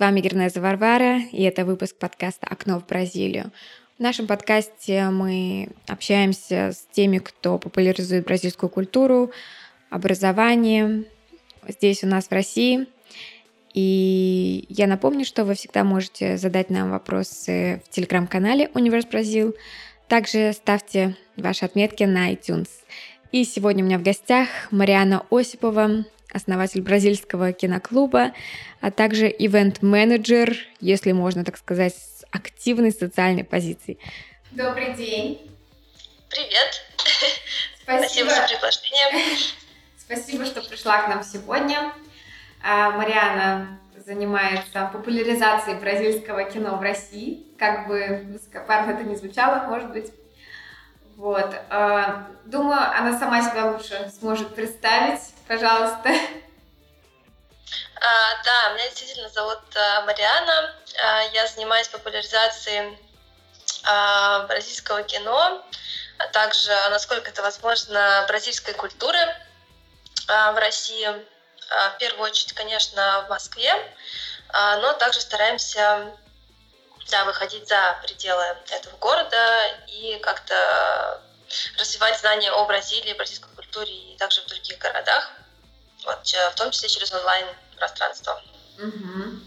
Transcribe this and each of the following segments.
Вами Гернеза Варвара, и это выпуск подкаста «Окно в Бразилию». В нашем подкасте мы общаемся с теми, кто популяризует бразильскую культуру, образование здесь у нас в России. И я напомню, что вы всегда можете задать нам вопросы в телеграм-канале «Универс Бразил». Также ставьте ваши отметки на iTunes. И сегодня у меня в гостях Мариана Осипова, основатель бразильского киноклуба, а также ивент-менеджер, если можно так сказать, с активной социальной позицией. Добрый день. Привет. Спасибо, Спасибо за приглашение. Спасибо, что пришла к нам сегодня. А, Мариана занимается популяризацией бразильского кино в России. Как бы высокопарно это не звучало, может быть. Вот. А, думаю, она сама себя лучше сможет представить пожалуйста. А, да, меня действительно зовут а, Мариана. А, я занимаюсь популяризацией а, бразильского кино, а также, насколько это возможно, бразильской культуры а, в России. А, в первую очередь, конечно, в Москве, а, но также стараемся да, выходить за пределы этого города и как-то развивать знания о Бразилии, бразильской культуре и также в других городах вот, в том числе через онлайн-пространство. Угу.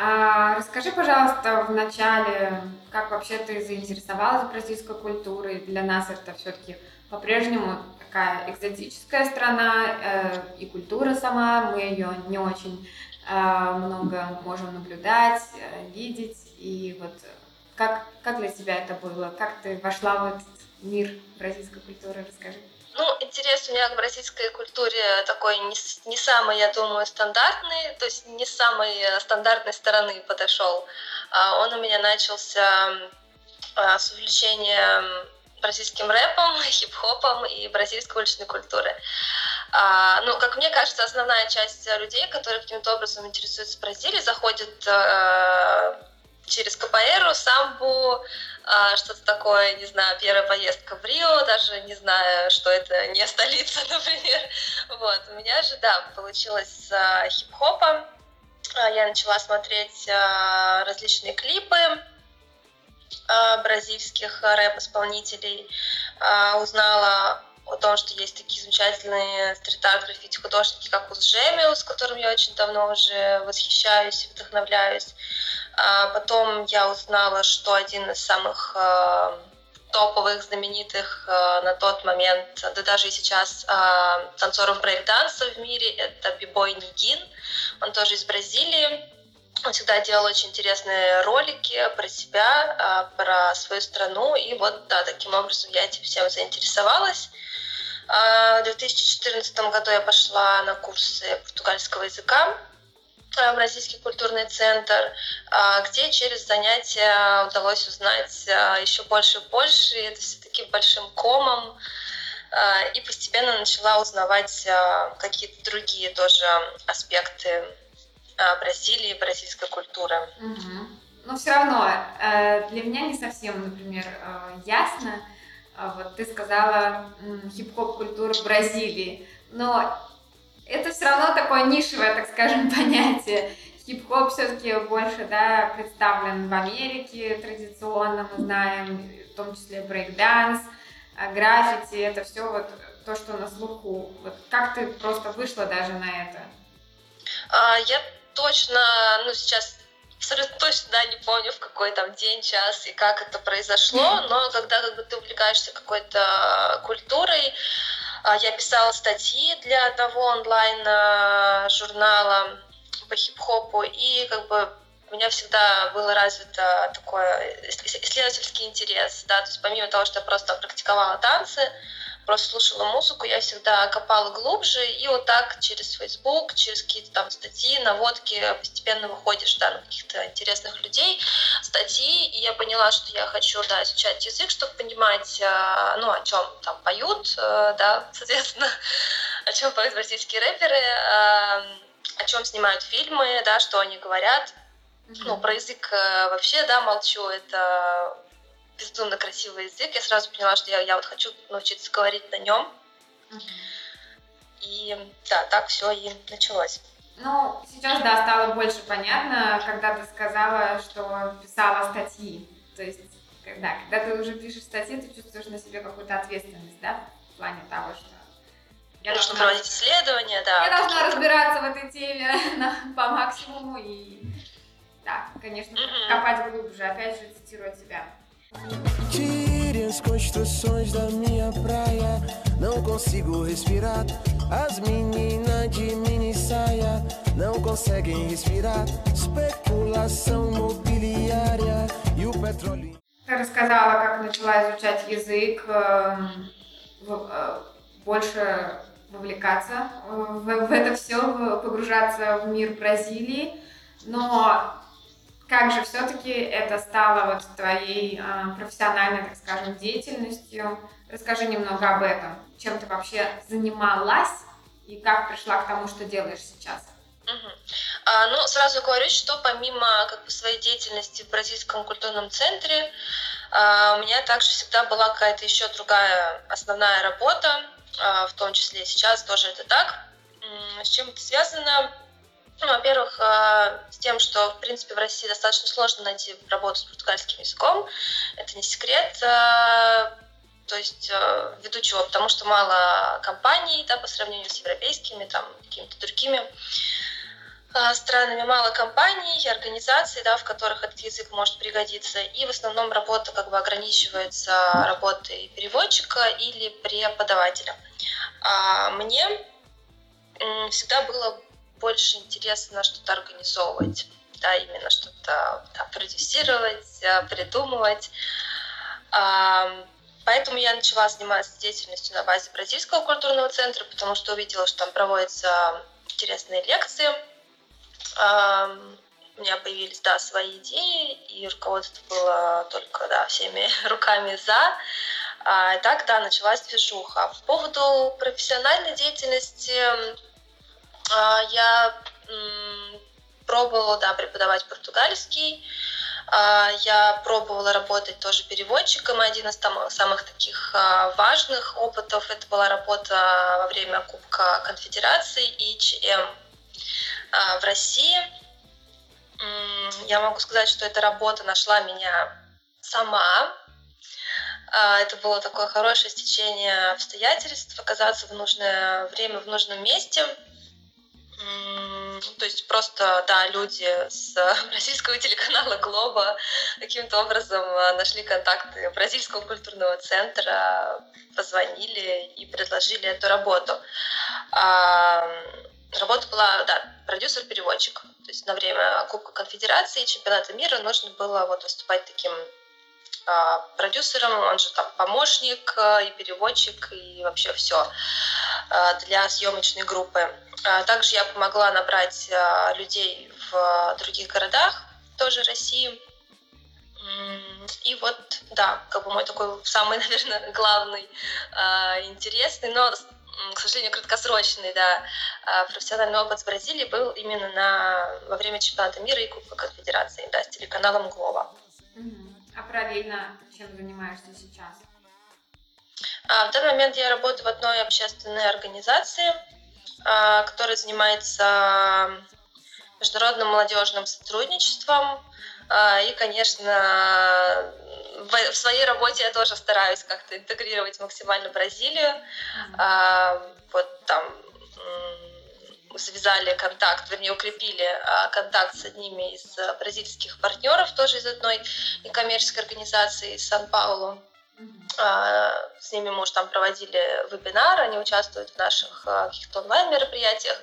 А, расскажи, пожалуйста, в начале, как вообще ты заинтересовалась бразильской культурой? Для нас это все-таки по-прежнему такая экзотическая страна, э, и культура сама, мы ее не очень э, много можем наблюдать, э, видеть. И вот как, как для тебя это было? Как ты вошла в этот мир бразильской культуры? Расскажи. Ну, интерес у меня к бразильской культуре такой не, не самый, я думаю, стандартный, то есть не с самой э, стандартной стороны подошел. А он у меня начался а, с увлечения бразильским рэпом, хип-хопом и бразильской уличной культурой. А, ну, как мне кажется, основная часть людей, которые каким-то образом интересуются Бразилией, заходят а, через КПР, самбу, что-то такое, не знаю, первая поездка в Рио, даже не знаю, что это не столица, например. Вот, у меня же, да, получилось с а, хип-хопом. А, я начала смотреть различные клипы бразильских рэп-исполнителей, узнала о том, что есть такие замечательные стрит-арт граффити художники, как Узжемио, с которым я очень давно уже восхищаюсь и вдохновляюсь. А потом я узнала, что один из самых э, топовых, знаменитых э, на тот момент, да даже и сейчас, э, танцоров брейк-данса в мире, это Бибой Нигин. Он тоже из Бразилии. Он всегда делал очень интересные ролики про себя, про свою страну. И вот, да, таким образом я этим всем заинтересовалась. В 2014 году я пошла на курсы португальского языка в Российский культурный центр, а, где через занятия удалось узнать а, еще больше и больше. И это все таки большим комом. А, и постепенно начала узнавать какие-то другие тоже аспекты Бразилии, бразильской культуры. Угу. Но все равно э, для меня не совсем, например, э, ясно. Вот ты сказала хип-хоп культура Бразилии, но это все равно такое нишевое, так скажем, понятие. Хип-хоп все-таки больше да, представлен в Америке традиционно, мы знаем, в том числе брейк-данс, а граффити, это все вот то, что на слуху. Вот как ты просто вышла даже на это? А, я точно, ну сейчас абсолютно точно да, не помню, в какой там день, час и как это произошло, но когда как бы ты увлекаешься какой-то культурой, я писала статьи для одного онлайн-журнала по хип-хопу, и как бы у меня всегда было развито такой исследовательский интерес, да, то есть помимо того, что я просто практиковала танцы, просто слушала музыку, я всегда копала глубже, и вот так через Facebook, через какие-то там статьи, наводки постепенно выходишь да, на каких-то интересных людей, статьи, и я поняла, что я хочу да, изучать язык, чтобы понимать, э, ну, о чем там поют, э, да, соответственно, о чем поют российские рэперы, э, о чем снимают фильмы, да, что они говорят. Ну, про язык вообще, да, молчу, это безумно красивый язык. Я сразу поняла, что я, я вот хочу научиться говорить на нем. И да, так все и началось. Ну, сейчас, да, стало больше понятно, когда ты сказала, что писала статьи. То есть, когда, когда ты уже пишешь статьи, ты чувствуешь на себе какую-то ответственность, да, в плане того, что я Нужно должна, проводить исследования, да. Я должна разбираться в этой теме на, по максимуму и, да, конечно, mm-hmm. копать глубже, опять же, цитируя тебя. Tire as construções da minha praia, não consigo respirar. As meninas de mini saia não conseguem respirar. Спекулаção mobiliária e o petróleo. Ты рассказала, как начала изучать язык, эм, э, больше вовлекаться в, в это все, погружаться в мир Бразилии. Но как же все-таки это стало вот твоей э, профессиональной, так скажем, деятельностью? Расскажи немного об этом. Чем ты вообще занималась и как пришла к тому, что делаешь сейчас? Угу. А, ну, сразу говорю, что помимо как бы, своей деятельности в Бразильском культурном центре, а, у меня также всегда была какая-то еще другая основная работа, а, в том числе сейчас тоже это так. С чем это связано? Ну, во-первых, а, с тем, что, в принципе, в России достаточно сложно найти работу с португальским языком. Это не секрет. А, то есть ввиду чего? Потому что мало компаний да, по сравнению с европейскими, там, какими-то другими странами, мало компаний и организаций, да, в которых этот язык может пригодиться. И в основном работа как бы ограничивается работой переводчика или преподавателя. А мне всегда было больше интересно что-то организовывать, да, именно что-то да, продюсировать, э, придумывать. Поэтому я начала заниматься деятельностью на базе Бразильского культурного центра, потому что увидела, что там проводятся интересные лекции. У меня появились, да, свои идеи, и руководство было только, да, всеми руками за. А, и так, да, началась движуха. По поводу профессиональной деятельности а, я пробовала, да, преподавать португальский. А, я пробовала работать тоже переводчиком. Один из самых таких а, важных опытов это была работа во время Кубка Конфедерации и ЧМ в России. Я могу сказать, что эта работа нашла меня сама. Это было такое хорошее стечение обстоятельств, оказаться в нужное время в нужном месте – то есть просто, да, люди с бразильского телеканала Глоба каким-то образом а, нашли контакты бразильского культурного центра, позвонили и предложили эту работу. А, работа была, да, продюсер-переводчик. То есть на время Кубка Конфедерации и чемпионата мира нужно было вот выступать таким продюсером, он же там помощник и переводчик, и вообще все для съемочной группы. А, также я помогла набрать а, людей в других городах, тоже России. И вот, да, как бы мой такой самый, наверное, главный, а, интересный, но, к сожалению, краткосрочный, да, профессиональный опыт с Бразилии был именно на, во время чемпионата мира и Кубка Конфедерации, да, с телеканалом Глова. А параллельно чем занимаешься сейчас? в данный момент я работаю в одной общественной организации – а, который занимается международным молодежным сотрудничеством. А, и, конечно, в своей работе я тоже стараюсь как-то интегрировать максимально Бразилию. А, вот там связали контакт, вернее, укрепили контакт с одними из бразильских партнеров, тоже из одной некоммерческой организации из Сан-Паулу. А, с ними мы уже там проводили вебинары, они участвуют в наших а, каких-то онлайн-мероприятиях.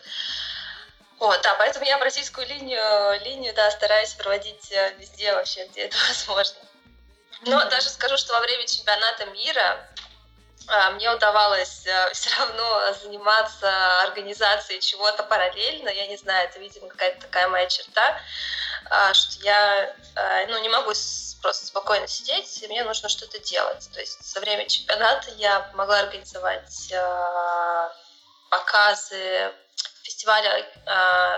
Вот, да, поэтому я бразильскую линию, линию, да, стараюсь проводить э, везде вообще, где это возможно. Но mm-hmm. даже скажу, что во время чемпионата мира а, мне удавалось э, все равно заниматься организацией чего-то параллельно. Я не знаю, это, видимо, какая-то такая моя черта, что я э, ну, не могу просто спокойно сидеть, и мне нужно что-то делать. То есть за время чемпионата я помогла организовать э, показы фестиваля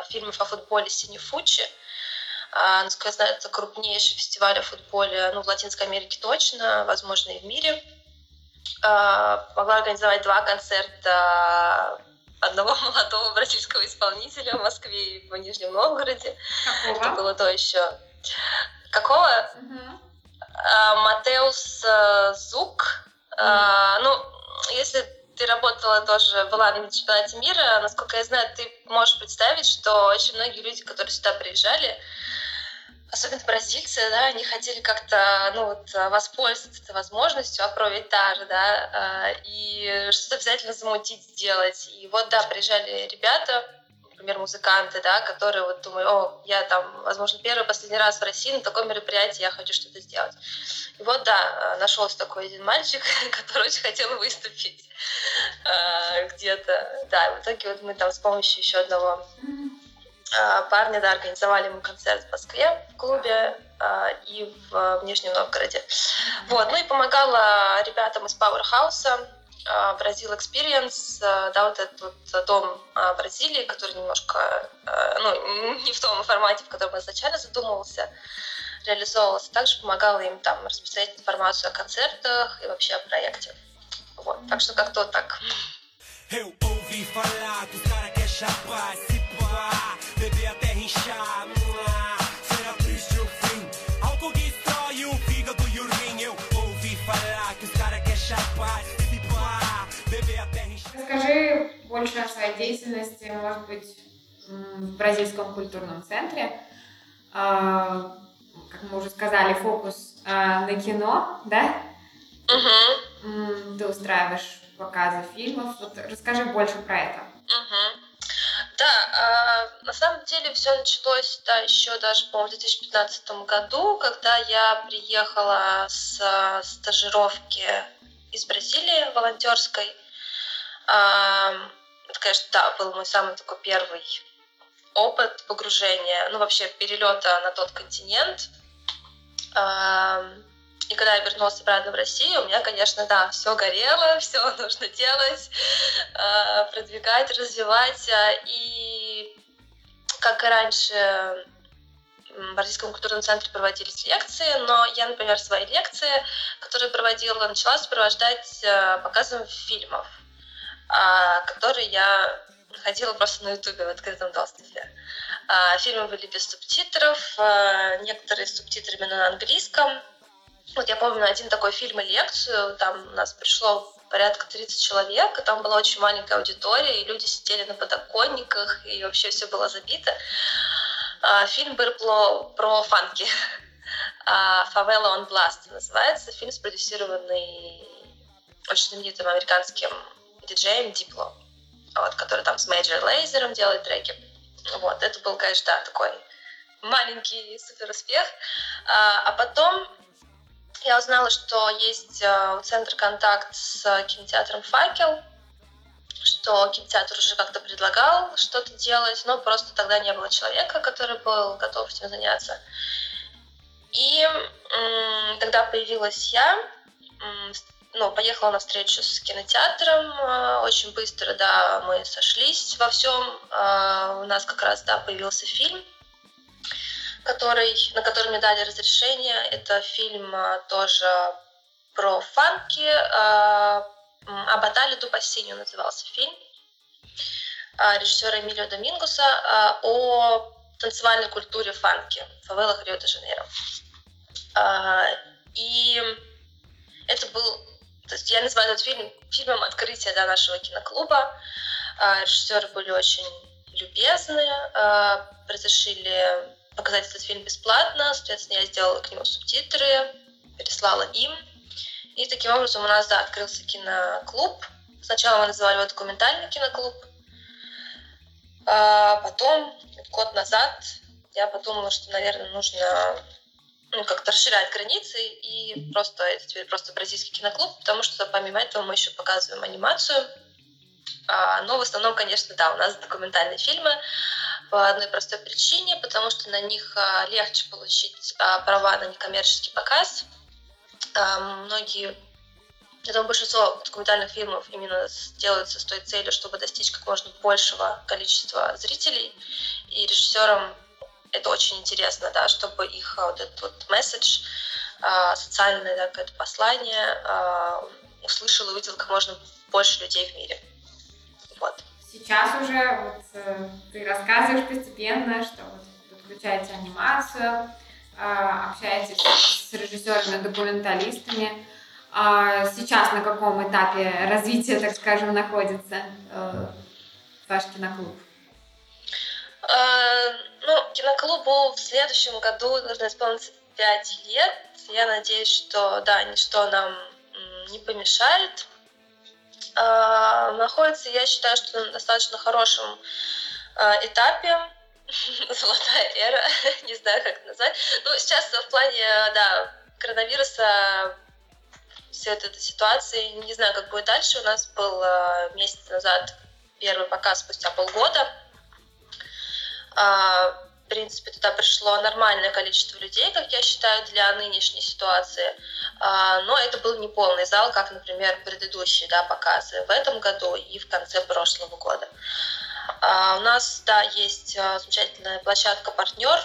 фильмов о футболе Синефучи. Э, насколько я знаю, это крупнейший фестиваль о футболе ну, в Латинской Америке точно, возможно, и в мире. Э, помогла организовать два концерта одного молодого бразильского исполнителя в Москве и в Нижнем Новгороде. Какого? Это было то еще. Какого? Угу. А, Матеус Зук. Ну, если ты работала тоже, была на чемпионате мира, насколько я знаю, ты можешь представить, что очень многие люди, которые сюда приезжали, особенно бразильцы, да, они хотели как-то, ну вот, воспользоваться этой возможностью, опробовать же, да, и что-то обязательно замутить, сделать. И вот, да, приезжали ребята, например, музыканты, да, которые вот думают, о, я там, возможно, первый, последний раз в России на таком мероприятии, я хочу что-то сделать. И вот, да, нашелся такой один мальчик, который очень хотел выступить э, где-то. Да, в итоге вот мы там с помощью еще одного э, парня, да, организовали ему концерт в Москве в клубе э, и в, в Нижнем Новгороде. Вот, ну и помогала ребятам из Powerhouse, Brazil Experience, да, вот этот вот дом Бразилии, который немножко, ну, не в том формате, в котором изначально задумывался, реализовывался. Также помогала им там распространять информацию о концертах и вообще о проекте. Вот, так что как-то вот так. Eu ouvi falar que os caras querem chapar, se pá, Расскажи больше о своей деятельности, может быть, в бразильском культурном центре как мы уже сказали, фокус э, на кино, да? Угу. Ты устраиваешь показы фильмов. Вот расскажи больше про это. Угу. Да, э, на самом деле все началось да, еще даже, по-моему, в 2015 году, когда я приехала с э, стажировки из Бразилии волонтерской. Э, это, конечно, да, был мой самый такой первый опыт погружения, ну вообще перелета на тот континент. И когда я вернулась обратно в Россию, у меня, конечно, да, все горело, все нужно делать, а, продвигать, развивать. А, и как и раньше в Бразильском культурном центре проводились лекции, но я, например, свои лекции, которые проводила, начала сопровождать а, показом фильмов, которые я находила просто на Ютубе в открытом доступе. Фильмы были без субтитров, некоторые с субтитрами на английском. Вот я помню один такой фильм и лекцию, там у нас пришло порядка 30 человек, и там была очень маленькая аудитория, и люди сидели на подоконниках, и вообще все было забито. А, фильм был про, фанки. «Favela on Blast» называется. Фильм спродюсированный очень знаменитым американским диджеем Дипло, вот, который там с Major Lazer делает треки. Вот, это был, конечно, да, такой маленький супер успех. А, а потом я узнала, что есть центр контакт с кинотеатром «Факел», что кинотеатр уже как-то предлагал что-то делать, но просто тогда не было человека, который был готов этим заняться. И тогда появилась я, ну, поехала на встречу с кинотеатром э, очень быстро, да, мы сошлись во всем. Э, у нас как раз, да, появился фильм, который, на который мне дали разрешение. Это фильм э, тоже про фанки. «А Батали ду Пассиньо» назывался фильм режиссера Эмилио Домингуса о танцевальной культуре фанки в фавелах Рио-де-Жанейро. И это был то есть я называю этот фильм фильмом открытия да, нашего киноклуба. А, режиссеры были очень любезны, а, разрешили показать этот фильм бесплатно. Соответственно, я сделала к нему субтитры, переслала им. И таким образом у нас, да, открылся киноклуб. Сначала мы называли его документальный киноклуб. А потом, год назад, я подумала, что, наверное, нужно ну, как-то расширяет границы, и просто это теперь просто бразильский киноклуб, потому что помимо этого мы еще показываем анимацию. А, но в основном, конечно, да, у нас документальные фильмы по одной простой причине, потому что на них а, легче получить а, права на некоммерческий показ. А, многие я думаю, большинство документальных фильмов именно делаются с той целью, чтобы достичь как можно большего количества зрителей. И режиссерам это очень интересно, да, чтобы их вот этот вот месседж, социальное да, какое-то послание услышал и увидел как можно больше людей в мире. Вот. Сейчас уже вот, э, ты рассказываешь постепенно, что вот подключаете анимацию, а, общаетесь с режиссерами-документалистами. А сейчас на каком этапе развития, так скажем, находится э, ваш киноклуб? Э, ну, киноклубу в следующем году нужно исполниться 5 лет. Я надеюсь, что да, ничто нам не помешает. Э, находится, я считаю, что на достаточно хорошем этапе. Золотая эра, не знаю, как это назвать. Ну, сейчас в плане, да, коронавируса все этой ситуации. Не знаю, как будет дальше. У нас был месяц назад первый показ спустя полгода. А, в принципе, туда пришло нормальное количество людей, как я считаю, для нынешней ситуации. А, но это был не полный зал, как, например, предыдущие да, показы в этом году и в конце прошлого года. А, у нас, да, есть замечательная площадка «Партнер»,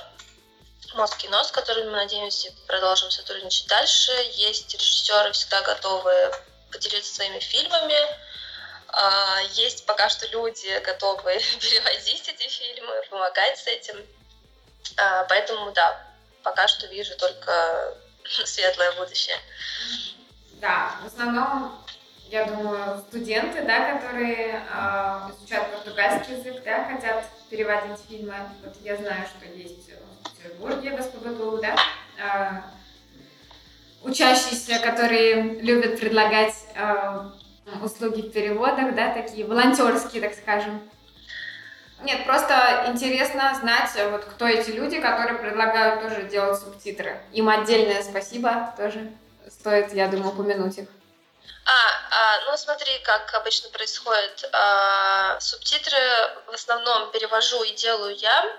Москино, с которыми мы надеемся продолжим сотрудничать дальше. Есть режиссеры всегда готовы поделиться своими фильмами, а, есть пока что люди, готовые перевозить эти фильмы, помогать с этим. А, поэтому, да, пока что вижу только светлое будущее. Да, в основном, я думаю, студенты, да, которые э, изучают португальский язык, да, хотят переводить фильмы. Вот я знаю, что есть в Петербурге, в СПБГУ, да, э, учащиеся, которые любят предлагать э, услуги в переводах, да, такие волонтерские, так скажем. Нет, просто интересно знать, вот кто эти люди, которые предлагают тоже делать субтитры. Им отдельное спасибо тоже стоит, я думаю, упомянуть их. А, а, ну смотри, как обычно происходит. А, субтитры в основном перевожу и делаю я.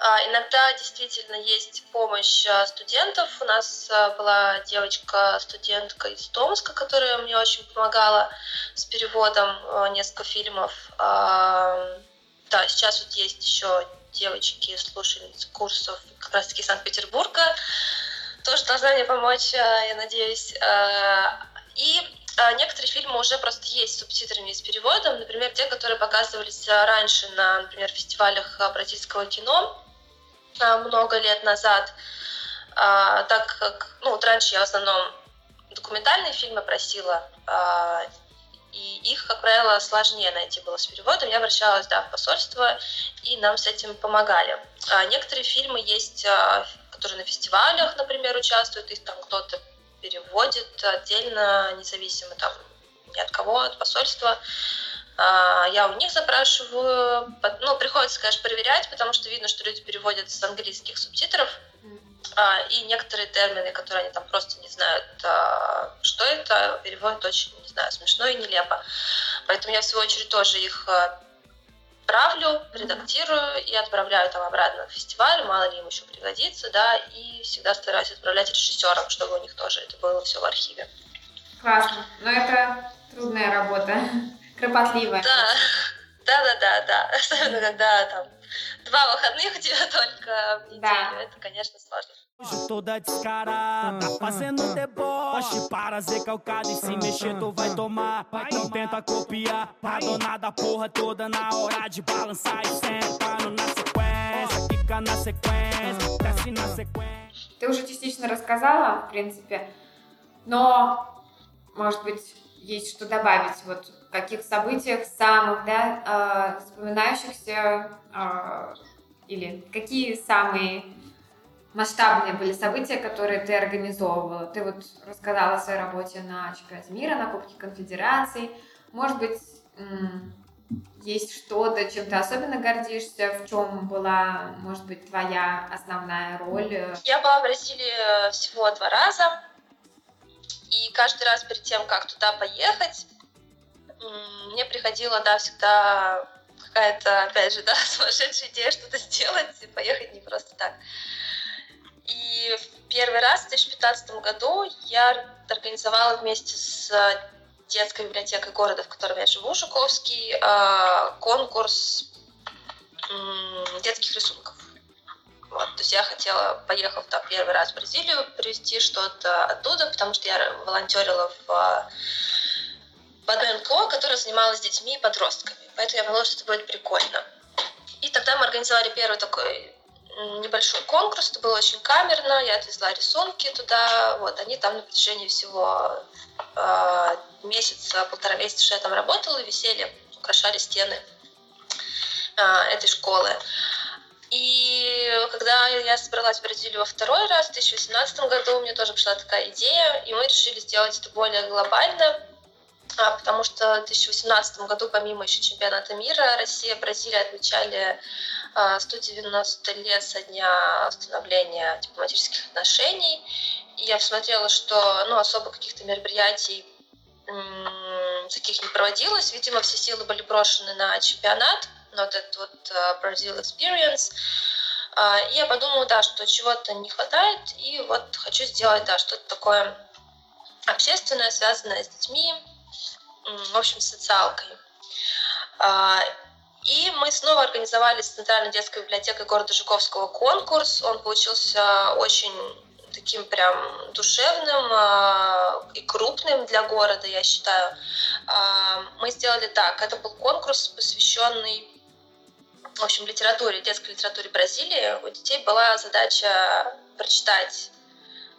А, иногда действительно есть помощь а, студентов. У нас а, была девочка-студентка из Томска, которая мне очень помогала с переводом несколько фильмов. Да, сейчас вот есть еще девочки, слушательницы курсов как раз-таки Санкт-Петербурга. Тоже должна мне помочь, я надеюсь. И некоторые фильмы уже просто есть с субтитрами и с переводом. Например, те, которые показывались раньше на, например, фестивалях бразильского кино много лет назад, а, так как, ну, вот раньше я в основном документальные фильмы просила, а, и их, как правило, сложнее найти было с переводом. Я обращалась, да, в посольство, и нам с этим помогали. А некоторые фильмы есть, которые на фестивалях, например, участвуют, их там кто-то переводит отдельно, независимо там ни от кого, от посольства. А, я у них запрашиваю. Ну, приходится, конечно, проверять, потому что видно, что люди переводят с английских субтитров. А, и некоторые термины, которые они там просто не знают, а, что это, переводят очень, не знаю, смешно и нелепо. Поэтому я, в свою очередь, тоже их правлю, редактирую и отправляю там обратно на фестиваль, мало ли им еще пригодится, да, и всегда стараюсь отправлять режиссерам, чтобы у них тоже это было все в архиве. Классно. Но это трудная работа кропотливая. Да, да, да, да, да. Особенно когда там два выходных у тебя только в неделю. Да. Это, конечно, сложно. Hoje toda descarada, fazendo deboche Para ser calcado e se mexer tu vai tomar Então tenta copiar, a dona da porra toda Na hora de balançar e sentando na sequência Fica на sequência, desce на sequência Ты уже частично рассказала, в принципе, но, может быть, есть что добавить. Вот каких событиях самых, да, э, запоминающихся, э, или какие самые масштабные были события, которые ты организовывала? Ты вот рассказала о своей работе на чемпионате мира, на Кубке Конфедерации. Может быть, есть что-то, чем ты особенно гордишься, в чем была, может быть, твоя основная роль? Я была в Бразилии всего два раза. И каждый раз перед тем, как туда поехать, мне приходила, да, всегда какая-то, опять же, да, сумасшедшая идея что-то сделать и поехать не просто так. И в первый раз в 2015 году я организовала вместе с детской библиотекой города, в котором я живу, Жуковский, а, конкурс детских рисунков. Вот, то есть я хотела, поехав там первый раз в Бразилию, привезти что-то оттуда, потому что я волонтерила в одной НКО, которая занималась детьми и подростками. Поэтому я подумала, что это будет прикольно. И тогда мы организовали первый такой небольшой конкурс, это было очень камерно, я отвезла рисунки туда, вот, они там на протяжении всего э, месяца, полтора месяца, что я там работала, висели, украшали стены э, этой школы. И когда я собралась в Бразилию во второй раз, в 2018 году, мне тоже пришла такая идея, и мы решили сделать это более глобально, а, потому что в 2018 году, помимо еще чемпионата мира, Россия и Бразилия отмечали 190 а, лет со дня установления дипломатических отношений. И я посмотрела, что ну, особо каких-то мероприятий таких не проводилось. Видимо, все силы были брошены на чемпионат, на вот этот вот а, Brazil Experience. И я подумала, да, что чего-то не хватает, и вот хочу сделать, да, что-то такое общественное, связанное с детьми, в общем, социалкой. А, и мы снова организовали с Центральной детской библиотекой города Жуковского конкурс. Он получился очень таким прям душевным а, и крупным для города, я считаю. А, мы сделали так. Это был конкурс, посвященный в общем, литературе, детской литературе Бразилии. У детей была задача прочитать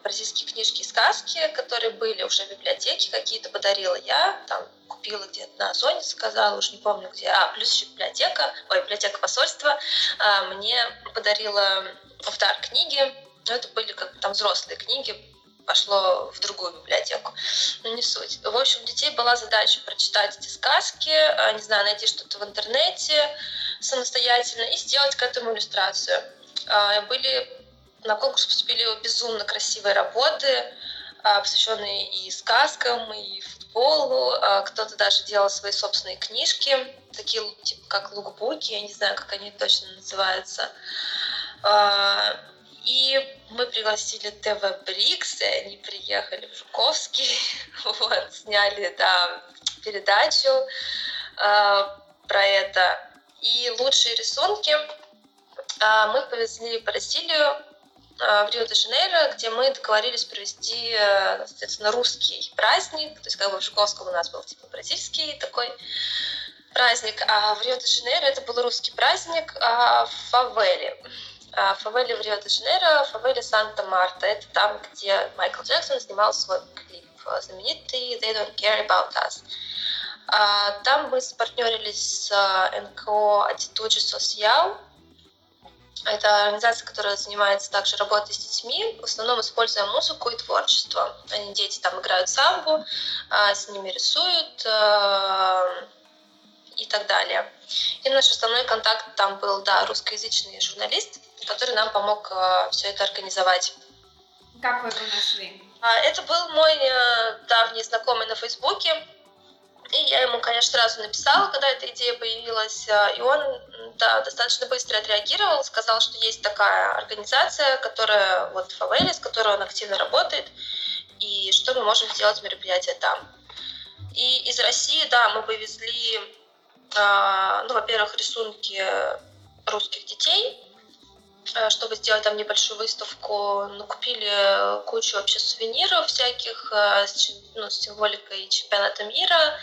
бразильские книжки и сказки, которые были уже в библиотеке, какие-то подарила я, там купила где-то на Озоне, сказала, уже не помню где, а, плюс еще библиотека, ой, библиотека посольства, а, мне подарила в дар книги, но это были как бы там взрослые книги, пошло в другую библиотеку. Но не суть. В общем, у детей была задача прочитать эти сказки, а, не знаю, найти что-то в интернете самостоятельно и сделать к этому иллюстрацию. А, были на конкурс поступили безумно красивые работы, а, посвященные и сказкам, и футболу. А, кто-то даже делал свои собственные книжки, такие типа как лукбуки, я не знаю, как они точно называются. А, и мы пригласили ТВ Брикс, и они приехали в Жуковский, вот, сняли да, передачу про это. И лучшие рисунки мы повезли в Бразилию в Рио-де-Жанейро, где мы договорились провести, э, соответственно, русский праздник. То есть как бы в Жуковском у нас был типа бразильский такой праздник, а в Рио-де-Жанейро это был русский праздник а в фавеле. А фавеле в Рио-де-Жанейро, фавеле Санта-Марта. Это там, где Майкл Джексон снимал свой клип знаменитый «They Don't Care About Us». А там мы спартнерились с э, НКО «Attitude Social», это организация, которая занимается также работой с детьми, в основном используя музыку и творчество. Они, дети там играют самбу, а, с ними рисуют э, и так далее. И наш основной контакт там был, да, русскоязычный журналист, который нам помог э, все это организовать. Как вы его нашли? А, это был мой э, давний знакомый на Фейсбуке, и я ему, конечно, сразу написала, когда эта идея появилась, э, и он да, достаточно быстро отреагировал, сказал, что есть такая организация, которая вот Фавели, с которой он активно работает, и что мы можем сделать мероприятие там. И из России, да, мы повезли, э, ну, во-первых, рисунки русских детей, чтобы сделать там небольшую выставку, ну, купили кучу вообще сувениров всяких э, с, ну, с символикой чемпионата мира.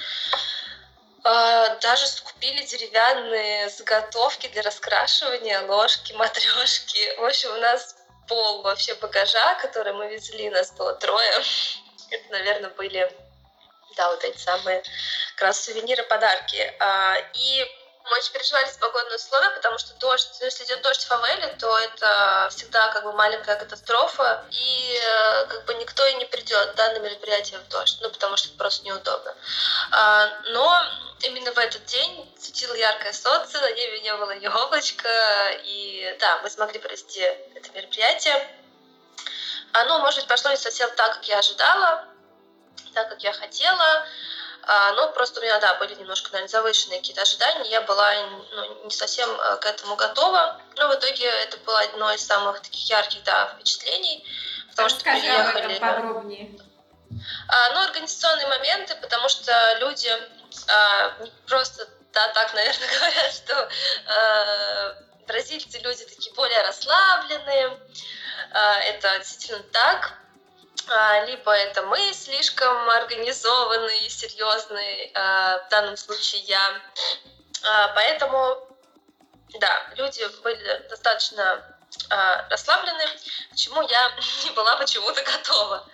Э, даже купили деревянные заготовки для раскрашивания, ложки, матрешки. В общем, у нас пол вообще багажа, который мы везли, нас было трое. Это, наверное, были да, вот эти самые как раз сувениры, подарки. И очень переживали за погодные условия, потому что дождь, ну, если идет дождь в фавеле, то это всегда как бы маленькая катастрофа, и э, как бы никто и не придет да, на мероприятие в дождь, ну потому что просто неудобно. А, но именно в этот день светило яркое солнце, на небе не было ни облачка, и да, мы смогли провести это мероприятие. Оно, может быть, пошло не совсем так, как я ожидала, так, как я хотела, а, ну, просто у меня, да, были немножко, наверное, завышенные какие-то ожидания, я была ну, не совсем э, к этому готова, но в итоге это было одно из самых таких ярких, да, впечатлений, потому что приехали... Об этом подробнее. А, ну, организационные моменты, потому что люди а, просто, да, так, наверное, говорят, что а, бразильцы люди такие более расслабленные, это действительно так, а, либо это мы слишком организованные, серьезные, а, в данном случае я. А, поэтому, да, люди были достаточно расслаблены, к чему я не была почему-то готова.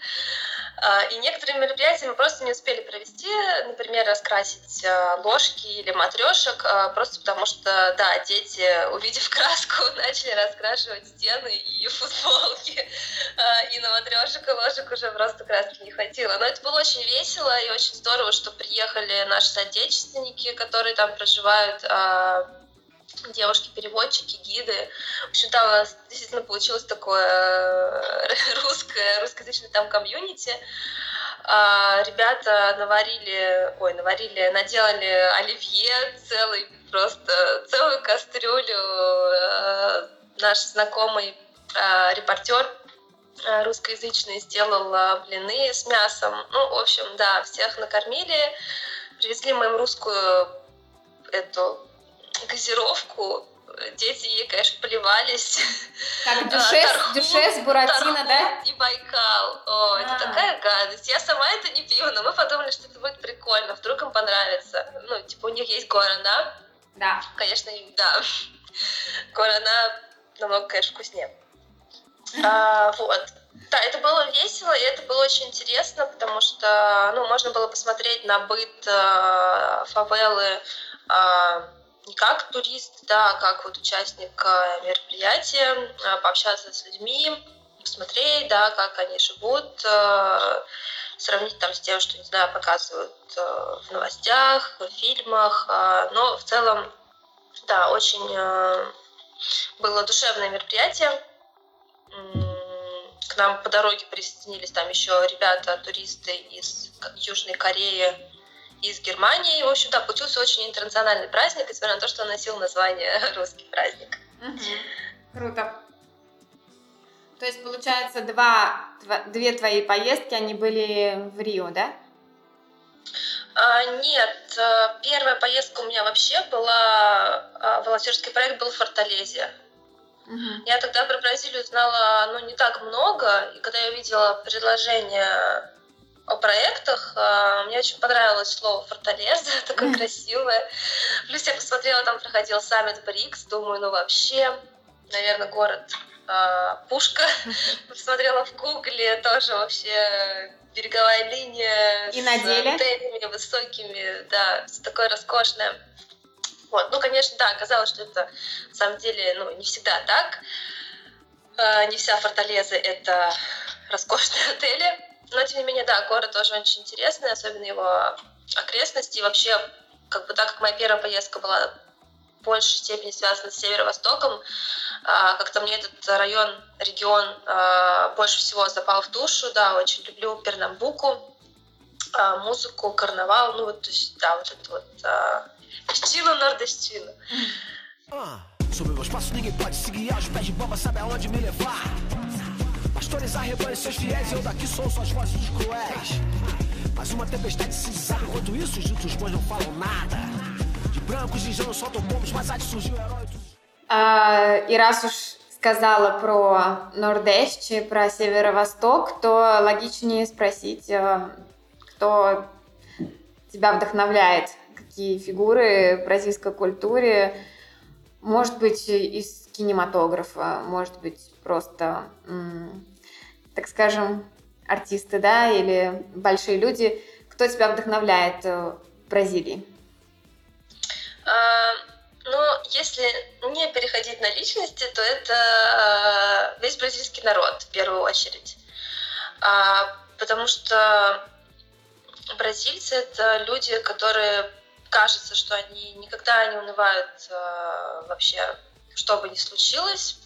А, и некоторые мероприятия мы просто не успели провести, например, раскрасить а, ложки или матрешек, а, просто потому что, да, дети, увидев краску, начали раскрашивать стены и футболки, и на матрешек и ложек уже просто краски не хватило. Но это было очень весело и очень здорово, что приехали наши соотечественники, которые там проживают, девушки-переводчики, гиды. В общем-то, у нас действительно получилось такое э, русское, русскоязычное там комьюнити. А, ребята наварили, ой, наварили, наделали оливье целый, просто целую кастрюлю. Э, наш знакомый э, репортер русскоязычный сделал блины с мясом. Ну, в общем, да, всех накормили. Привезли мы русскую эту газировку. Дети ей, конечно, поливались. Как дюшес, а, дюшес, буратино, да? И Байкал. О, а. это такая гадость. Я сама это не пью, но мы подумали, что это будет прикольно. Вдруг им понравится. Ну, типа, у них есть гуарана. Да. Конечно, да. Гуарана намного, конечно, вкуснее. А, вот. Да, это было весело, и это было очень интересно, потому что, ну, можно было посмотреть на быт э, фавелы э, как турист, да, а как вот участник э, мероприятия, э, пообщаться с людьми, посмотреть, да, как они живут, э, сравнить там с тем, что, не знаю, показывают в новостях, в фильмах, но в целом, да, очень было душевное мероприятие. К нам по дороге присоединились там еще ребята, туристы из Южной Кореи, из Германии. В общем, да, получился очень интернациональный праздник, несмотря на то, что он носил название «Русский праздник». Угу. Круто. То есть, получается, два, две твои поездки, они были в Рио, да? А, нет, э, первая поездка у меня вообще была, а, волонтерский проект был в Форталезе. Угу. Я тогда про Бразилию знала, ну, не так много, и когда я увидела предложение о проектах. А, мне очень понравилось слово «форталеза», такое красивое. Плюс я посмотрела, там проходил саммит БРИКС, думаю, ну вообще, наверное, город а, Пушка. Посмотрела в Гугле, тоже вообще береговая линия И на деле? с отелями высокими, да, все такое роскошное. Вот, ну, конечно, да, оказалось, что это на самом деле, ну, не всегда так. А, не вся Форталеза — это роскошные отели. Но, тем не менее, да, город тоже очень интересный, особенно его окрестности. И вообще, как бы так как моя первая поездка была в большей степени связана с северо-востоком, а, как-то мне этот район, регион а, больше всего запал в душу, да, очень люблю Пернамбуку, а, музыку, карнавал, ну вот, то есть, да, вот это вот estilo nordestino. Ah, sobre meus passos ninguém pode seguir aos pés de bomba, sabe aonde me levar. Pastores arrebanham seus fiéis e eu daqui sou só as vozes cruéis. Mas uma tempestade cinzada, enquanto isso os ditos bons não falam nada. De brancos de não soltam bombos, mas há de surgir o herói а, И раз уж сказала про Нордест, про Северо-Восток, то логичнее спросить, кто тебя вдохновляет, какие фигуры в бразильской культуре, может быть, из кинематографа, может быть, просто так скажем, артисты, да, или большие люди, кто тебя вдохновляет э, в Бразилии? А, ну, если не переходить на личности, то это э, весь бразильский народ в первую очередь. А, потому что бразильцы это люди, которые кажется, что они никогда не унывают э, вообще, что бы ни случилось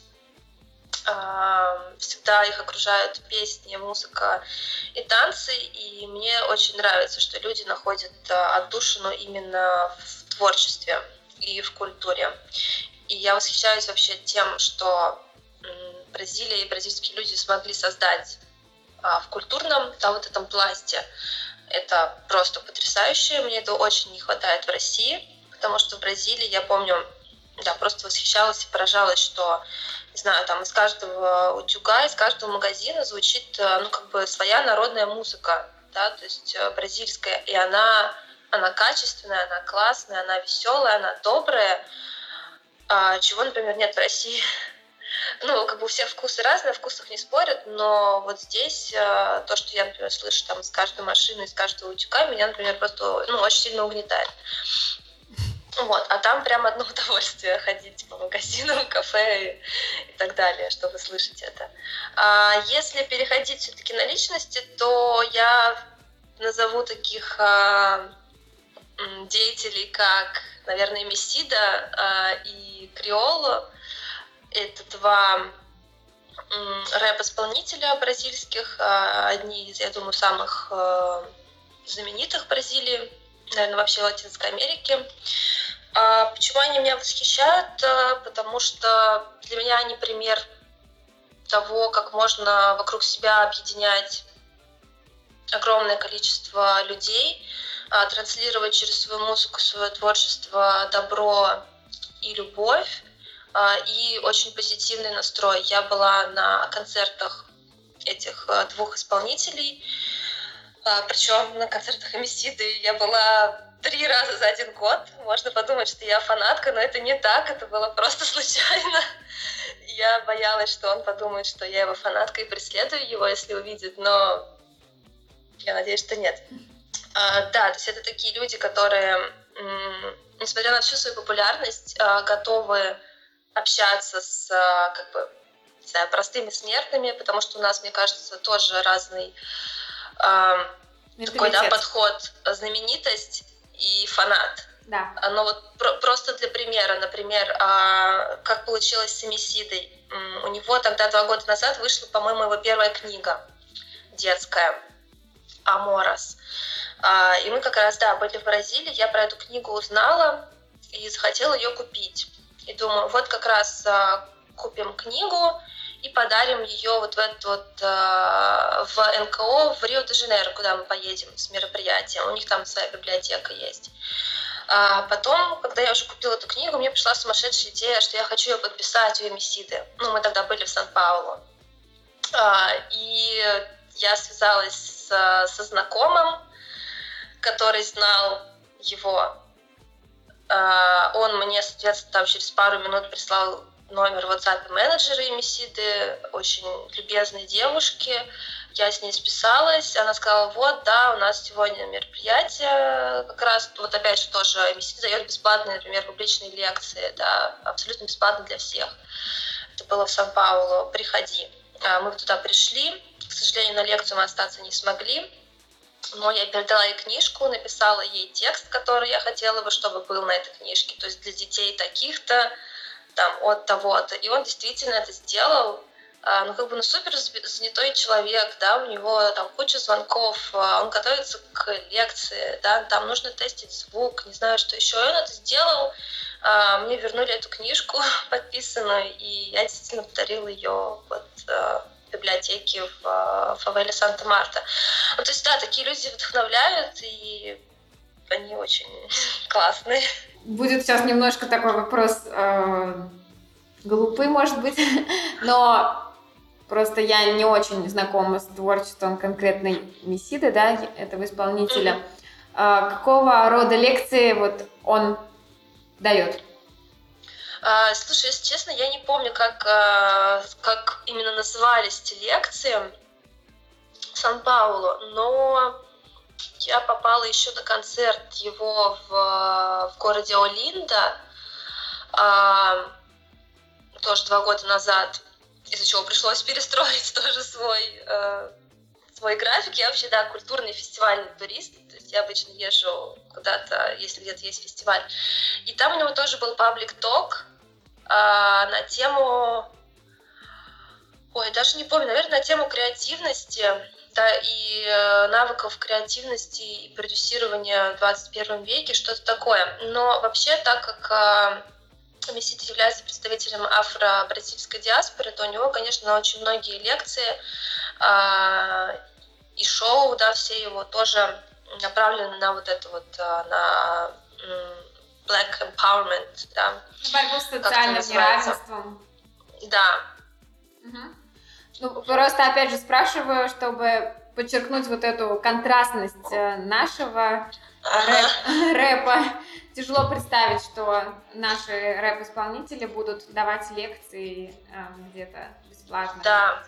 всегда их окружают песни, музыка и танцы, и мне очень нравится, что люди находят а, отдушину именно в творчестве и в культуре. И я восхищаюсь вообще тем, что Бразилия и бразильские люди смогли создать а, в культурном да, вот этом пласте. Это просто потрясающе. Мне этого очень не хватает в России, потому что в Бразилии, я помню, да, просто восхищалась и поражалась, что, не знаю, там из каждого утюга, из каждого магазина звучит, э, ну, как бы своя народная музыка, да, то есть э, бразильская, и она, она качественная, она классная, она веселая, она добрая, а, чего, например, нет в России. Ну, как бы у всех вкусы разные, в вкусах не спорят, но вот здесь э, то, что я, например, слышу там с каждой машины, из каждого утюга, меня, например, просто ну, очень сильно угнетает. Вот, а там прям одно удовольствие ходить по магазинам, кафе и, и так далее, чтобы слышать это. А если переходить все-таки на личности, то я назову таких а, деятелей, как, наверное, Мессида а, и Криоло. Это два рэп-исполнителя бразильских, а, одни из, я думаю, самых а, знаменитых в Бразилии, наверное, вообще Латинской Америки. А почему они меня восхищают? Э, потому что для меня они пример того, как можно вокруг себя объединять огромное количество людей, а, транслировать через свою музыку, свое творчество добро и любовь, а, и очень позитивный настрой. Я была на концертах этих э, двух исполнителей, причем на концертах Эмисиды я была три раза за один год. Можно подумать, что я фанатка, но это не так, это было просто случайно. Я боялась, что он подумает, что я его фанатка и преследую его, если увидит, но я надеюсь, что нет. А, да, то есть это такие люди, которые, несмотря на всю свою популярность, а, готовы общаться с а, как бы, не знаю, простыми смертными, потому что у нас, мне кажется, тоже разный такой да, подход знаменитость и фанат. Да. Но вот про- просто для примера, например, а, как получилось с Эмисидой. У него тогда два года назад вышла, по-моему, его первая книга детская «Аморос». А, и мы как раз, да, были в Бразилии, я про эту книгу узнала и захотела ее купить. И думаю, вот как раз а, купим книгу, и подарим ее вот в этот вот э, в НКО в Рио-де-Жанейро, куда мы поедем с мероприятием. У них там своя библиотека есть. А потом, когда я уже купила эту книгу, мне пришла сумасшедшая идея, что я хочу ее подписать у Эмисиды. Ну, мы тогда были в Сан-Паулу. А, и я связалась с, со знакомым, который знал его. А, он мне, соответственно, там через пару минут прислал номер WhatsApp менеджера Емисиды, очень любезной девушки. Я с ней списалась, она сказала, вот, да, у нас сегодня мероприятие, как раз, вот опять же тоже Емисида дает бесплатные, например, публичные лекции, да, абсолютно бесплатно для всех. Это было в Сан-Паулу, приходи. А, мы туда пришли, к сожалению, на лекцию мы остаться не смогли, но я передала ей книжку, написала ей текст, который я хотела бы, чтобы был на этой книжке. То есть для детей таких-то, там, от того-то. И он действительно это сделал. А, ну, как бы, ну, супер занятой человек, да, у него там куча звонков, а, он готовится к лекции, да, там нужно тестить звук, не знаю, что еще. И он это сделал, а, мне вернули эту книжку подписанную, и я действительно подарила ее вот библиотеке в фавеле Санта-Марта. Ну, то есть, да, такие люди вдохновляют, и они очень классные. Будет сейчас немножко такой вопрос э, глупый, может быть, но просто я не очень знакома с творчеством конкретной Мессиды, да, этого исполнителя. Э, какого рода лекции вот он дает? А, слушай, если честно, я не помню, как, а, как именно назывались эти лекции в Сан-Паулу, но я попала еще на концерт его в, в городе Олинда, а, тоже два года назад, из-за чего пришлось перестроить тоже свой, э, свой график. Я вообще, да, культурный фестивальный турист, то есть я обычно езжу куда-то, если где-то есть фестиваль. И там у него тоже был паблик ток э, на тему Ой, даже не помню, наверное, на тему креативности да, и э, навыков креативности и продюсирования в 21 веке, что-то такое. Но вообще, так как э, Мессит является представителем афро-бразильской диаспоры, то у него, конечно, очень многие лекции э, и шоу, да, все его тоже направлены на вот это вот, на black empowerment, да. Борьбу с социальным неравенством. Да. Угу. Ну, просто опять же спрашиваю, чтобы подчеркнуть вот эту контрастность э, нашего рэп, рэпа. Тяжело представить, что наши рэп-исполнители будут давать лекции э, где-то бесплатно. Да.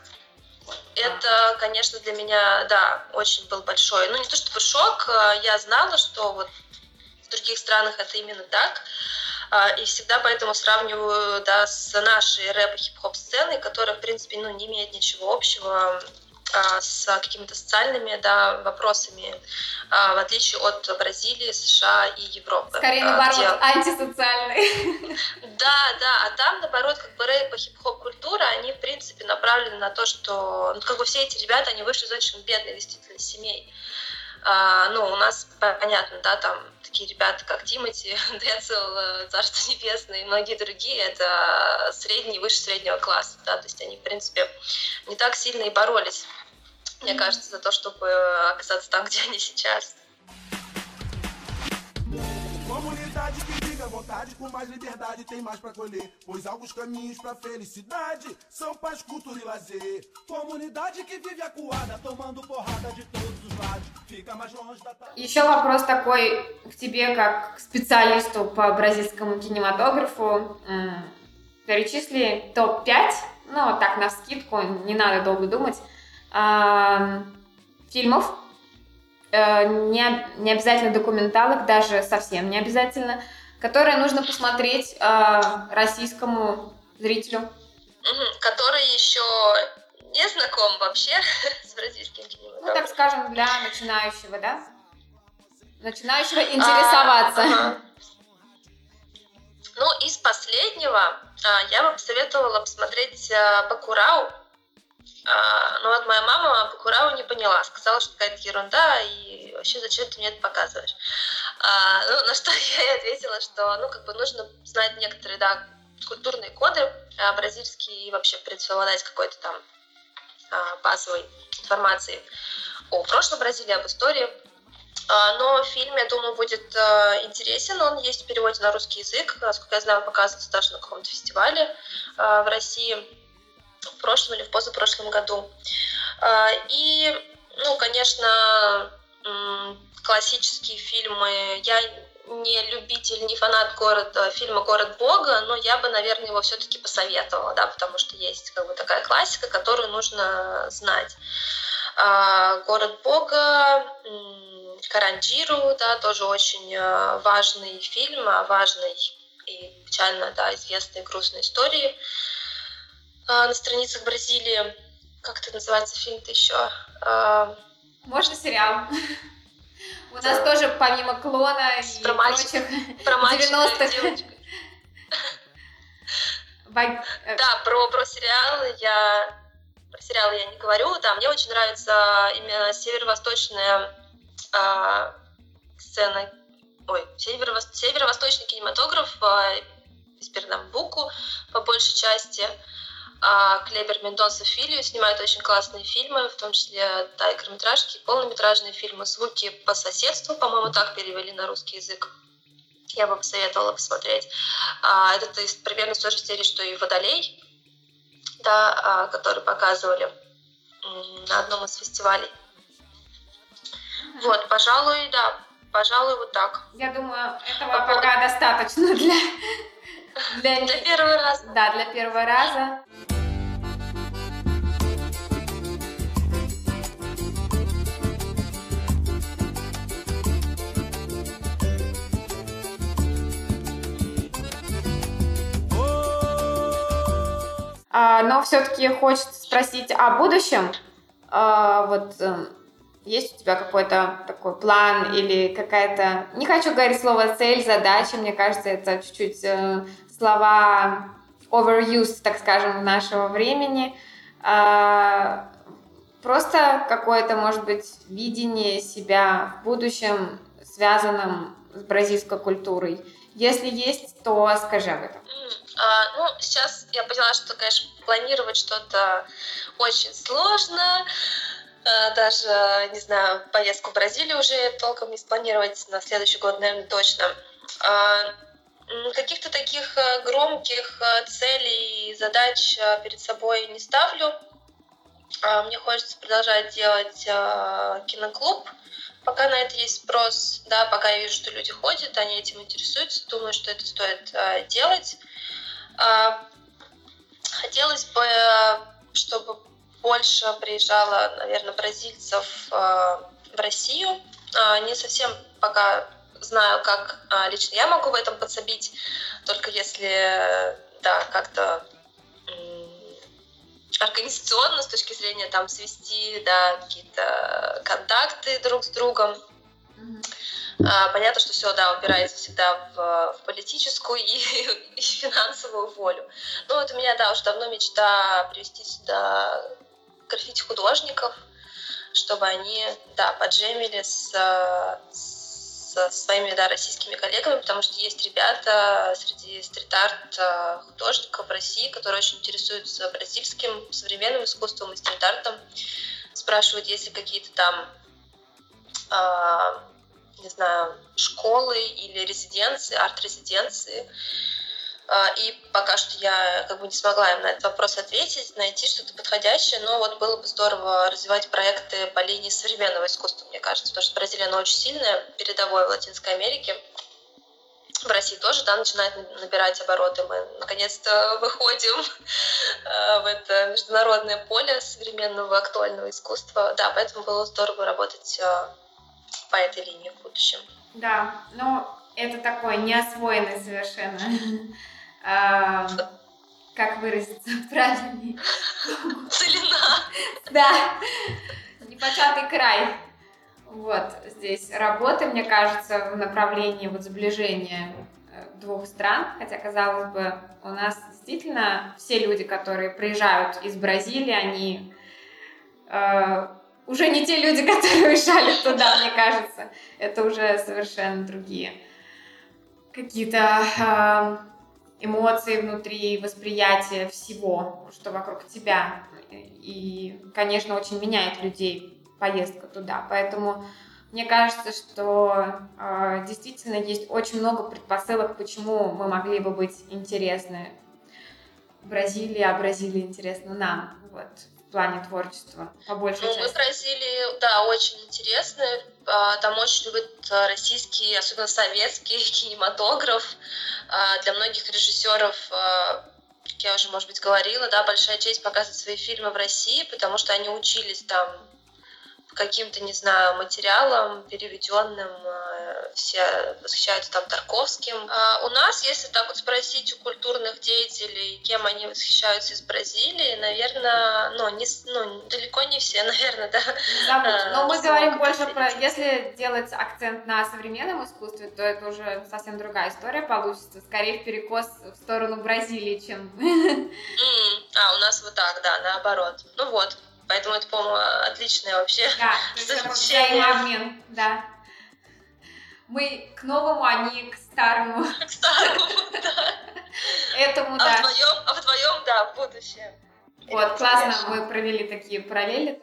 Это, конечно, для меня, да, очень был большой, ну не то чтобы шок, э, я знала, что вот в других странах это именно так, и всегда поэтому сравниваю, да, с нашей рэп и хип-хоп сценой, которая, в принципе, ну, не имеет ничего общего а, с какими-то социальными да, вопросами, а, в отличие от Бразилии, США и Европы. Скорее, а, наоборот, где... антисоциальные. Да, да, а там, наоборот, как бы рэп и хип-хоп культура, они, в принципе, направлены на то, что, ну, как бы все эти ребята, они вышли из очень бедных, действительно, семей. А, ну, у нас, понятно, да, там такие ребята, как Тимати, Децл, э, Царство Небесное и многие другие, это средний, выше среднего класса, да, то есть они, в принципе, не так sильно и боролись мне кажется, за то, чтобы оказаться там, где они сейчас. Comunidade vontade, com mais liberdade tem mais para colher. Pois alguns caminhos para felicidade são paz, cultura e lazer. Comunidade que vive acuada, tomando porrada de todos os lados. Da. Еще вопрос такой к тебе, как к специалисту по бразильскому кинематографу. Перечисли топ-5, ну, так, на скидку, не надо долго думать фильмов, э, не, не обязательно документалок, даже совсем не обязательно, которые нужно посмотреть э, российскому зрителю. Который еще не знаком вообще с бразильским кинематографом. Ну, так скажем, для начинающего, да? Начинающего интересоваться. А, ага. Ну, из последнего а, я бы посоветовала посмотреть а, Бакурау а, ну вот моя мама Бакурау не поняла, сказала, что какая-то ерунда, и вообще зачем ты мне это показываешь? А, ну, на что я ей ответила, что ну как бы нужно знать некоторые, да, культурные коды а, бразильские и вообще, обладать какой-то там а, базовой информацией о прошлом Бразилии, об истории. Но фильм, я думаю, будет интересен. Он есть в переводе на русский язык. Насколько я знаю, показывается даже на каком-то фестивале в России в прошлом или в позапрошлом году. А, и, ну, конечно, классические фильмы. Я не любитель, не фанат города, фильма «Город Бога», но я бы, наверное, его все-таки посоветовала, да, потому что есть как бы такая классика, которую нужно знать. А, «Город Бога», «Каранджиру», да, тоже очень а, важный фильм о важной и печально, да, известной грустной истории на страницах Бразилии. Как это называется фильм-то еще? А, Можно сериал. У нас тоже помимо клона и про прочих про 90-х. Э, да, про, про сериалы я про сериалы я не говорю. Да, мне очень нравится именно северо-восточная э, сцена, ой, северо северо-восточный кинематограф э, из Пернамбуку по большей части. А Клебер Мендонса Филью снимает очень классные фильмы, в том числе да, и короткометражки, полнометражные фильмы «Звуки по соседству», по-моему, так перевели на русский язык. Я бы посоветовала посмотреть. А, это из, примерно с той же серии, что и «Водолей», да, а, который показывали на одном из фестивалей. Вот, пожалуй, да, пожалуй, вот так. Я думаю, этого По пока достаточно для для, для первого раза. Да, для первого раза. А, но все-таки хочется спросить о будущем. А, вот эм, есть у тебя какой-то такой план или какая-то... Не хочу говорить слово цель, задача, мне кажется, это чуть-чуть э, слова overused, так скажем, нашего времени. А, просто какое-то, может быть, видение себя в будущем, связанном с бразильской культурой. Если есть, то скажи об этом. А, ну, сейчас я поняла, что, конечно, планировать что-то очень сложно. А, даже, не знаю, поездку в Бразилию уже толком не спланировать на следующий год, наверное, точно. А, Каких-то таких э, громких э, целей и задач э, перед собой не ставлю. А, мне хочется продолжать делать киноклуб, пока на это есть спрос, да, пока я вижу, что люди ходят, они этим интересуются, думаю, что это стоит делать. А, хотелось бы, чтобы больше приезжало, наверное, бразильцев в Россию. А, не совсем пока знаю, как а, лично я могу в этом подсобить, только если, да, как-то организационно с точки зрения там свести, да, какие-то контакты друг с другом. Понятно, что все, да, упирается всегда в, в политическую и, и финансовую волю. Ну вот у меня, да, уже давно мечта привести сюда граффити-художников, чтобы они, да, поджемили с, с своими да, российскими коллегами, потому что есть ребята среди стрит-арт э, художников России, которые очень интересуются бразильским современным искусством и стрит-артом. Спрашивают, есть ли какие-то там, э, не знаю, школы или резиденции, арт-резиденции, и пока что я как бы не смогла им на этот вопрос ответить, найти что-то подходящее, но вот было бы здорово развивать проекты по линии современного искусства, мне кажется, потому что Бразилия, она очень сильная, передовой в Латинской Америке. В России тоже, да, начинает набирать обороты. Мы наконец-то выходим а, в это международное поле современного актуального искусства. Да, поэтому было здорово работать а, по этой линии в будущем. Да, но это такой неосвоенный совершенно как выразиться правильнее? Целина. Да, непочатый край. Вот здесь работы, мне кажется, в направлении вот сближения э, двух стран, хотя, казалось бы, у нас действительно все люди, которые приезжают из Бразилии, они э, уже не те люди, которые уезжали туда, мне кажется. Это уже совершенно другие какие-то э, эмоции внутри, восприятие всего, что вокруг тебя. И, конечно, очень меняет людей поездка туда. Поэтому мне кажется, что э, действительно есть очень много предпосылок, почему мы могли бы быть интересны Бразилии, а Бразилия интересна нам. Вот в плане творчества, по большей ну, части. Мы в Бразилии, да, очень интересны. А, там очень любят российский, особенно советский кинематограф. А, для многих режиссеров, а, как я уже, может быть, говорила, да, большая честь показывать свои фильмы в России, потому что они учились там каким-то, не знаю, материалом переведенным. А, все восхищаются там Тарковским. А у нас, если так вот спросить у культурных деятелей, кем они восхищаются из Бразилии, наверное, ну, не, ну далеко не все, наверное, да. Зовут. Но мы говорим больше про... Если делать акцент на современном искусстве, то это уже совсем другая история получится. Скорее в перекос в сторону Бразилии, чем... А, у нас вот так, да, наоборот. Ну вот, Поэтому это, по-моему, отличное вообще да, взаимообмен, да. Мы к новому, а не к старому. К старому, да. Этому, а да. Вдвоем, а вдвоем, да, в будущее. Вот, классно, мы провели такие параллели.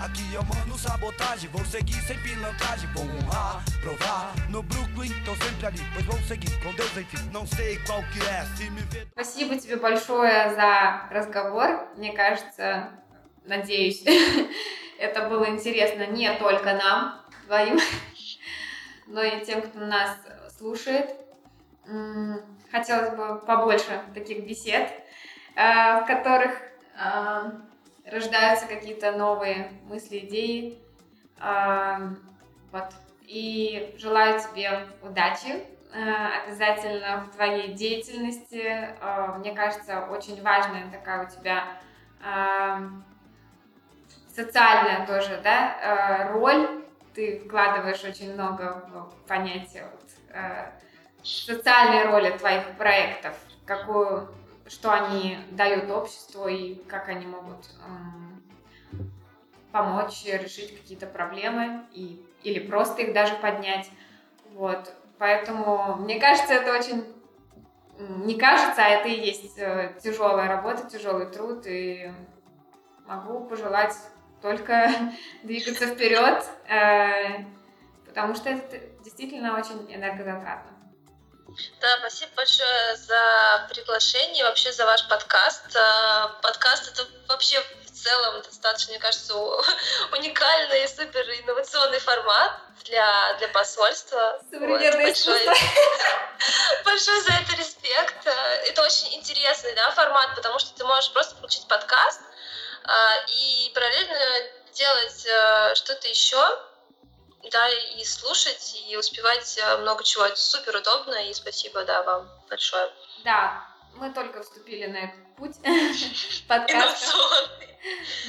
Aqui eu mando sabotagem, vou seguir sem pilantragem, vou honrar, provar. No Brooklyn tô sempre ali, pois vou seguir com Deus enfim, não sei qual que é, se me ver... Спасибо тебе большое за разговор. Мне кажется, надеюсь, это было интересно не только нам двоим, но и тем, кто нас слушает. Хотелось бы побольше таких бесед, э, в которых э, рождаются какие-то новые мысли, идеи. Вот. И желаю тебе удачи э, обязательно в твоей деятельности. Э, мне кажется, очень важная такая у тебя социальная тоже да, э, роль. Ты вкладываешь очень много в понятие вот, социальной роли твоих проектов, какую что они дают обществу и как они могут эм, помочь решить какие-то проблемы и, или просто их даже поднять. Вот. Поэтому мне кажется, это очень не кажется, а это и есть э, тяжелая работа, тяжелый труд, и могу пожелать только двигаться вперед, э, потому что это действительно очень энергозатратно. Да, спасибо большое за приглашение, вообще за ваш подкаст. А, подкаст это вообще в целом достаточно, мне кажется, уникальный, супер инновационный формат для, для посольства. Современное вот, большой, большой за это респект. Это очень интересный да, формат, потому что ты можешь просто включить подкаст и параллельно делать а, что-то еще, да, и слушать, и успевать э, много чего. Это супер удобно, и спасибо, да, вам большое. Да, мы только вступили на этот путь подкаста.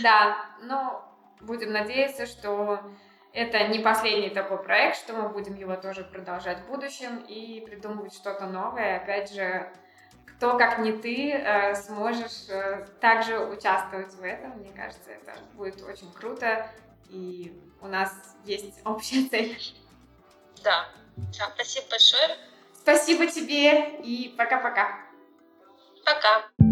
Да, но будем надеяться, что это не последний такой проект, что мы будем его тоже продолжать в будущем и придумывать что-то новое. Опять же, кто, как не ты, э, сможешь э, также участвовать в этом. Мне кажется, это будет очень круто и у нас есть общая цель. Да. Все, спасибо большое. Спасибо тебе и пока-пока. Пока. -пока. пока.